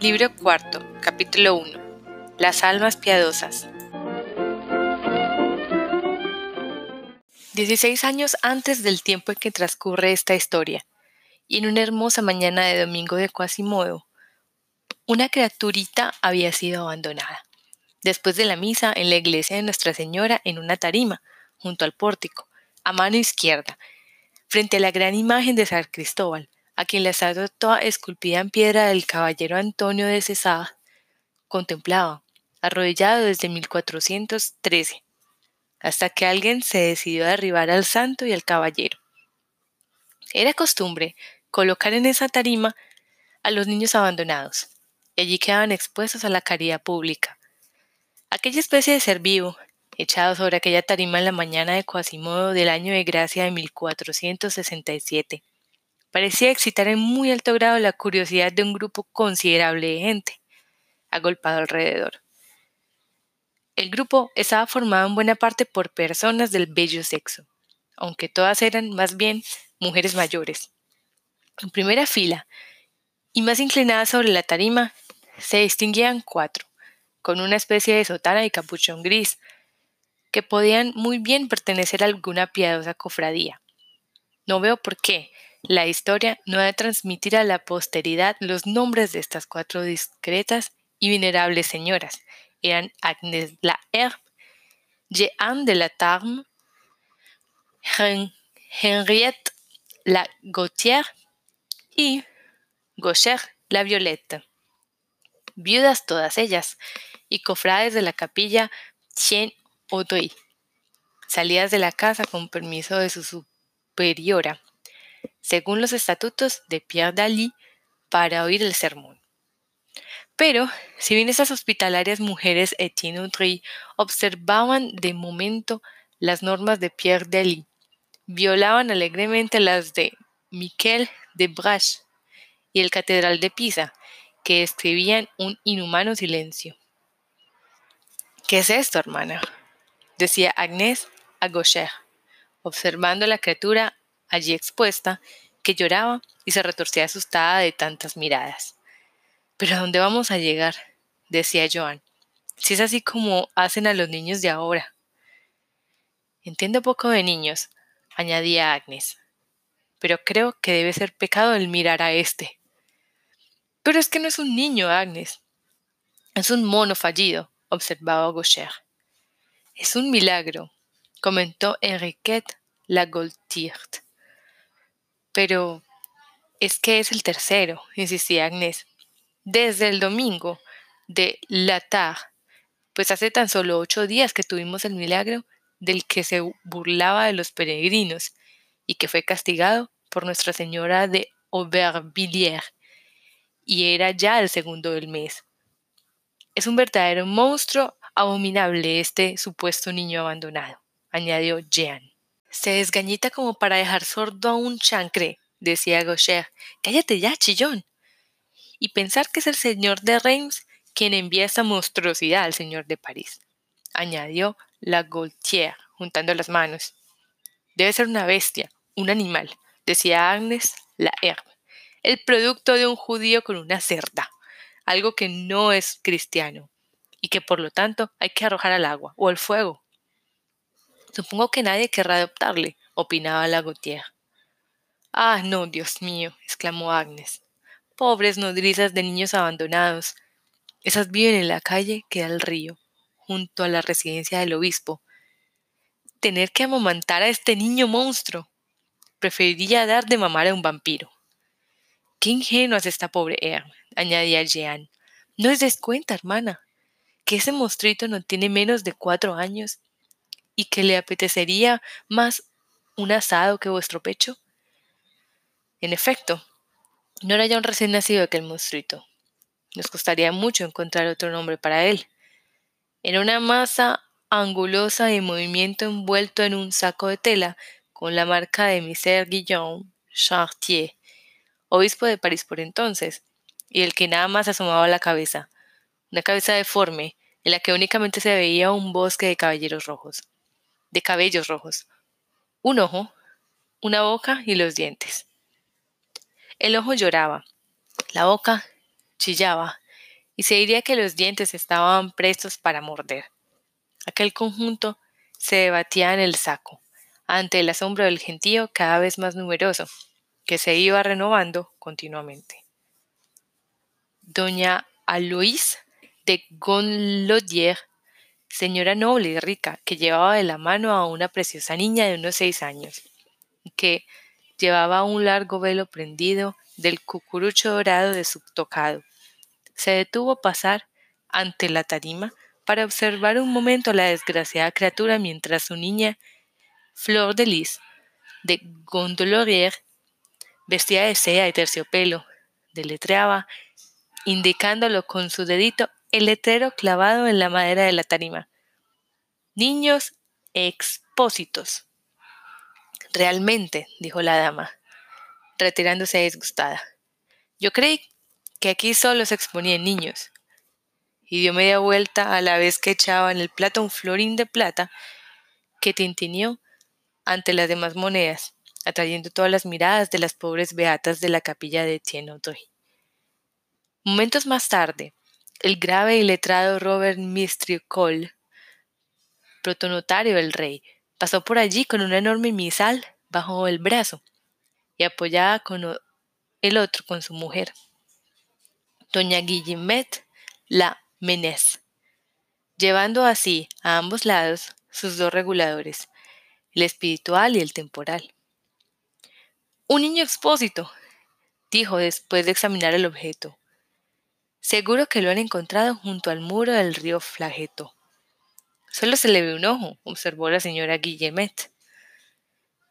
Libro cuarto, capítulo 1. Las almas piadosas. Dieciséis años antes del tiempo en que transcurre esta historia, y en una hermosa mañana de domingo de Quasimodo, una criaturita había sido abandonada. Después de la misa en la iglesia de Nuestra Señora en una tarima, junto al pórtico, a mano izquierda, frente a la gran imagen de San Cristóbal, a quien la estatua esculpida en piedra del caballero Antonio de Cesada contemplaba, arrodillado desde 1413, hasta que alguien se decidió a derribar al santo y al caballero. Era costumbre colocar en esa tarima a los niños abandonados, y allí quedaban expuestos a la caridad pública. Aquella especie de ser vivo, echado sobre aquella tarima en la mañana de Quasimodo del año de gracia de 1467, parecía excitar en muy alto grado la curiosidad de un grupo considerable de gente, agolpado alrededor. El grupo estaba formado en buena parte por personas del bello sexo, aunque todas eran más bien mujeres mayores. En primera fila, y más inclinadas sobre la tarima, se distinguían cuatro, con una especie de sotana y capuchón gris, que podían muy bien pertenecer a alguna piadosa cofradía. No veo por qué, la historia no ha de transmitir a la posteridad los nombres de estas cuatro discretas y venerables señoras. Eran Agnes la Herbe, Jeanne de la Tarme, Henriette la Gautier y Gaucher la Violette. Viudas todas ellas, y cofrades de la capilla Tien Audrey, salidas de la casa con permiso de su superiora, según los estatutos de Pierre Daly, para oír el sermón. Pero, si bien esas hospitalarias mujeres Etienne observaban de momento las normas de Pierre Daly, violaban alegremente las de Miquel de Brache y el catedral de Pisa, que escribían un inhumano silencio. ¿Qué es esto, hermana? decía Agnès a Gaucher, observando a la criatura allí expuesta, que lloraba y se retorcía asustada de tantas miradas. ¿Pero a dónde vamos a llegar? decía Joan, si es así como hacen a los niños de ahora. Entiendo poco de niños, añadía Agnes, pero creo que debe ser pecado el mirar a este. Pero es que no es un niño, Agnes. Es un mono fallido, observaba Gaucher. Es un milagro, comentó Enriquette la Gaultiert. Pero es que es el tercero, insistía Agnès. Desde el domingo de Latar, pues hace tan solo ocho días que tuvimos el milagro del que se burlaba de los peregrinos y que fue castigado por Nuestra Señora de Aubervilliers, y era ya el segundo del mes. Es un verdadero monstruo abominable este supuesto niño abandonado, añadió Jean. Se desgañita como para dejar sordo a un chancre, decía Gaucher. Cállate ya, chillón. Y pensar que es el señor de Reims quien envía esa monstruosidad al señor de París, añadió la Gaultier, juntando las manos. Debe ser una bestia, un animal, decía Agnes la Herbe, el producto de un judío con una cerda, algo que no es cristiano, y que por lo tanto hay que arrojar al agua o al fuego. Supongo que nadie querrá adoptarle, opinaba la Gautier. Ah, no, Dios mío, exclamó Agnes. Pobres nodrizas de niños abandonados. Esas viven en la calle que da al río, junto a la residencia del obispo. Tener que amamantar a este niño monstruo. Preferiría dar de mamar a un vampiro. Qué ingenua es esta pobre Ern, añadía Jean. No es descuenta, hermana, que ese monstruito no tiene menos de cuatro años y que le apetecería más un asado que vuestro pecho? En efecto, no era ya un recién nacido aquel monstruito. Nos costaría mucho encontrar otro nombre para él. Era una masa angulosa de movimiento envuelto en un saco de tela con la marca de Miser Guillaume Chartier, obispo de París por entonces, y el que nada más asomaba la cabeza, una cabeza deforme en la que únicamente se veía un bosque de caballeros rojos de cabellos rojos, un ojo, una boca y los dientes. El ojo lloraba, la boca chillaba y se diría que los dientes estaban prestos para morder. Aquel conjunto se debatía en el saco, ante el asombro del gentío cada vez más numeroso, que se iba renovando continuamente. Doña Aloïse de Gonlodier, señora noble y rica, que llevaba de la mano a una preciosa niña de unos seis años, que llevaba un largo velo prendido del cucurucho dorado de su tocado. Se detuvo a pasar ante la tarima para observar un momento la desgraciada criatura mientras su niña, Flor de Lis, de Gondolorier, vestida de seda y terciopelo, deletreaba, indicándolo con su dedito el letrero clavado en la madera de la tarima. Niños expósitos. Realmente, dijo la dama, retirándose disgustada. Yo creí que aquí solo se exponían niños. Y dio media vuelta a la vez que echaba en el plato un florín de plata que tintineó ante las demás monedas, atrayendo todas las miradas de las pobres beatas de la capilla de Tienotoy. Momentos más tarde, el grave y letrado Robert Mistricol, protonotario del rey, pasó por allí con un enorme misal bajo el brazo y apoyada con el otro con su mujer, doña Guillemette la Menés, llevando así a ambos lados sus dos reguladores, el espiritual y el temporal. Un niño expósito, dijo después de examinar el objeto. Seguro que lo han encontrado junto al muro del río Flageto. Solo se le ve un ojo, observó la señora Guillemet.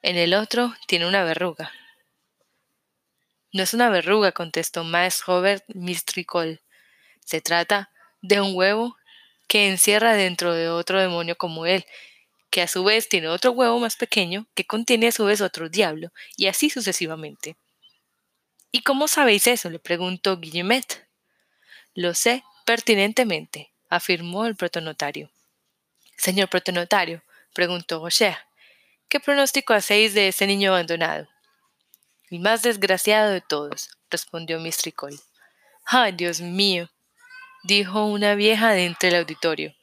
En el otro tiene una verruga. No es una verruga, contestó Maes Robert Mistricol. Se trata de un huevo que encierra dentro de otro demonio como él, que a su vez tiene otro huevo más pequeño que contiene a su vez otro diablo, y así sucesivamente. ¿Y cómo sabéis eso? le preguntó Guillemet. Lo sé pertinentemente, afirmó el protonotario. Señor protonotario, preguntó Rocher, ¿qué pronóstico hacéis de ese niño abandonado? El más desgraciado de todos, respondió Mistricol. ¡Ay, Dios mío! dijo una vieja de entre el auditorio.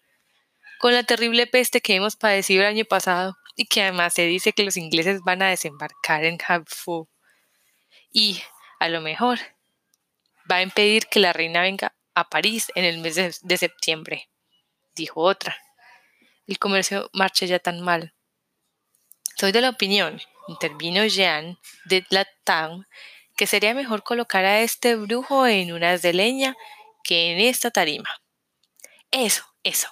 Con la terrible peste que hemos padecido el año pasado, y que además se dice que los ingleses van a desembarcar en Habfu, y, a lo mejor, va a impedir que la reina venga a París en el mes de, septiembre, dijo otra. El comercio marcha ya tan mal. Soy de la opinión, intervino Jean de Town, que sería mejor colocar a este brujo en unas de leña que en esta tarima. Eso, eso.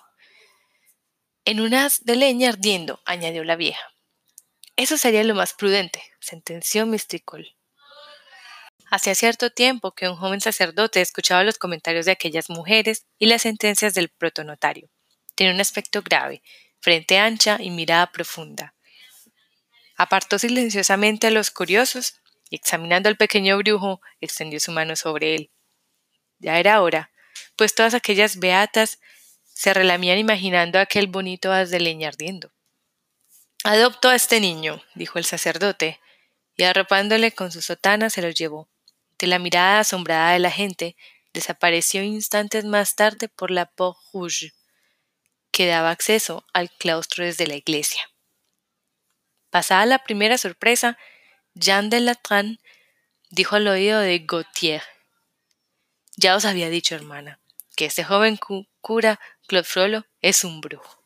En unas de leña ardiendo, añadió la vieja. Eso sería lo más prudente, sentenció Misticol. Hacía cierto tiempo que un joven sacerdote escuchaba los comentarios de aquellas mujeres y las sentencias del protonotario. Tenía un aspecto grave, frente ancha y mirada profunda. Apartó silenciosamente a los curiosos y examinando al pequeño brujo, extendió su mano sobre él. Ya era hora, pues todas aquellas beatas se relamían imaginando aquel bonito haz de leña ardiendo. Adopto a este niño, dijo el sacerdote, y arropándole con su sotana se lo llevó. La mirada asombrada de la gente, desapareció instantes más tarde por la Porte Rouge, que daba acceso al claustro desde la iglesia. Pasada la primera sorpresa, Jean de Latran dijo al oído de Gautier Ya os había dicho, hermana, que este joven cura Claude Frollo es un brujo.